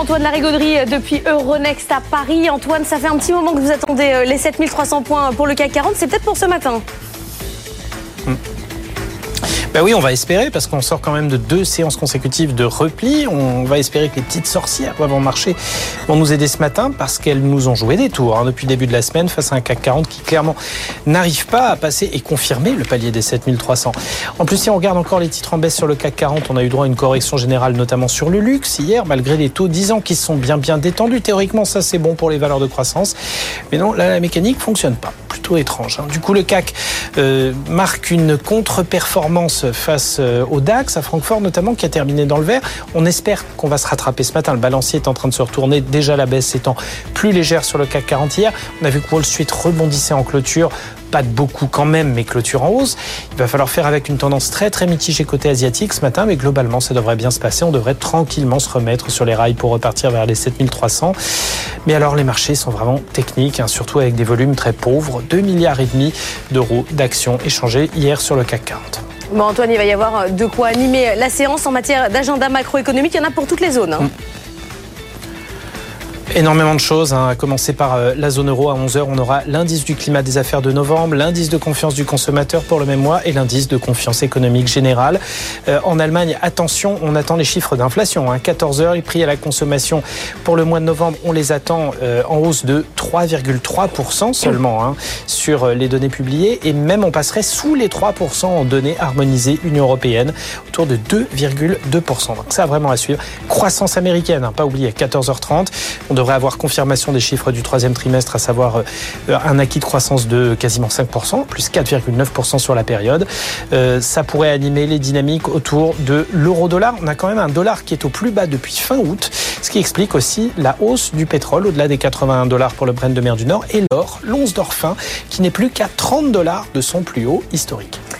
Antoine Larigauderie depuis Euronext à Paris. Antoine, ça fait un petit moment que vous attendez les 7300 points pour le CAC 40. C'est peut-être pour ce matin ben oui, on va espérer, parce qu'on sort quand même de deux séances consécutives de repli. On va espérer que les petites sorcières vont marcher, vont nous aider ce matin, parce qu'elles nous ont joué des tours hein, depuis le début de la semaine face à un CAC 40 qui clairement n'arrive pas à passer et confirmer le palier des 7300. En plus, si on regarde encore les titres en baisse sur le CAC 40, on a eu droit à une correction générale, notamment sur le luxe hier, malgré les taux 10 ans qui sont bien bien détendus. Théoriquement, ça c'est bon pour les valeurs de croissance. Mais non, là, la mécanique fonctionne pas. Plutôt étrange. Hein. Du coup, le CAC euh, marque une contre-performance face euh, au DAX, à Francfort notamment, qui a terminé dans le vert. On espère qu'on va se rattraper ce matin. Le balancier est en train de se retourner. Déjà la baisse étant plus légère sur le CAC 40 hier. On a vu que Wall Street rebondissait en clôture pas de beaucoup quand même, mais clôture en hausse. Il va falloir faire avec une tendance très très mitigée côté asiatique ce matin, mais globalement ça devrait bien se passer. On devrait tranquillement se remettre sur les rails pour repartir vers les 7300. Mais alors les marchés sont vraiment techniques, hein, surtout avec des volumes très pauvres. 2 milliards et demi d'euros d'actions échangées hier sur le CAC 40. Bon, Antoine, il va y avoir de quoi animer la séance en matière d'agenda macroéconomique. Il y en a pour toutes les zones. Hein. Mm. Énormément de choses, hein, à commencer par euh, la zone euro. À 11h, on aura l'indice du climat des affaires de novembre, l'indice de confiance du consommateur pour le même mois et l'indice de confiance économique générale. Euh, en Allemagne, attention, on attend les chiffres d'inflation. Hein. 14h, les prix à la consommation pour le mois de novembre, on les attend euh, en hausse de 3,3% seulement hein, sur les données publiées. Et même, on passerait sous les 3% en données harmonisées Union européenne, autour de 2,2%. Donc ça, vraiment à suivre. Croissance américaine, hein, pas oublier, à 14h30. On devrait avoir confirmation des chiffres du troisième trimestre, à savoir euh, un acquis de croissance de quasiment 5%, plus 4,9% sur la période. Euh, ça pourrait animer les dynamiques autour de l'euro-dollar. On a quand même un dollar qui est au plus bas depuis fin août, ce qui explique aussi la hausse du pétrole au-delà des 81 dollars pour le Brent de mer du Nord et l'or, l'once d'or fin, qui n'est plus qu'à 30 dollars de son plus haut historique.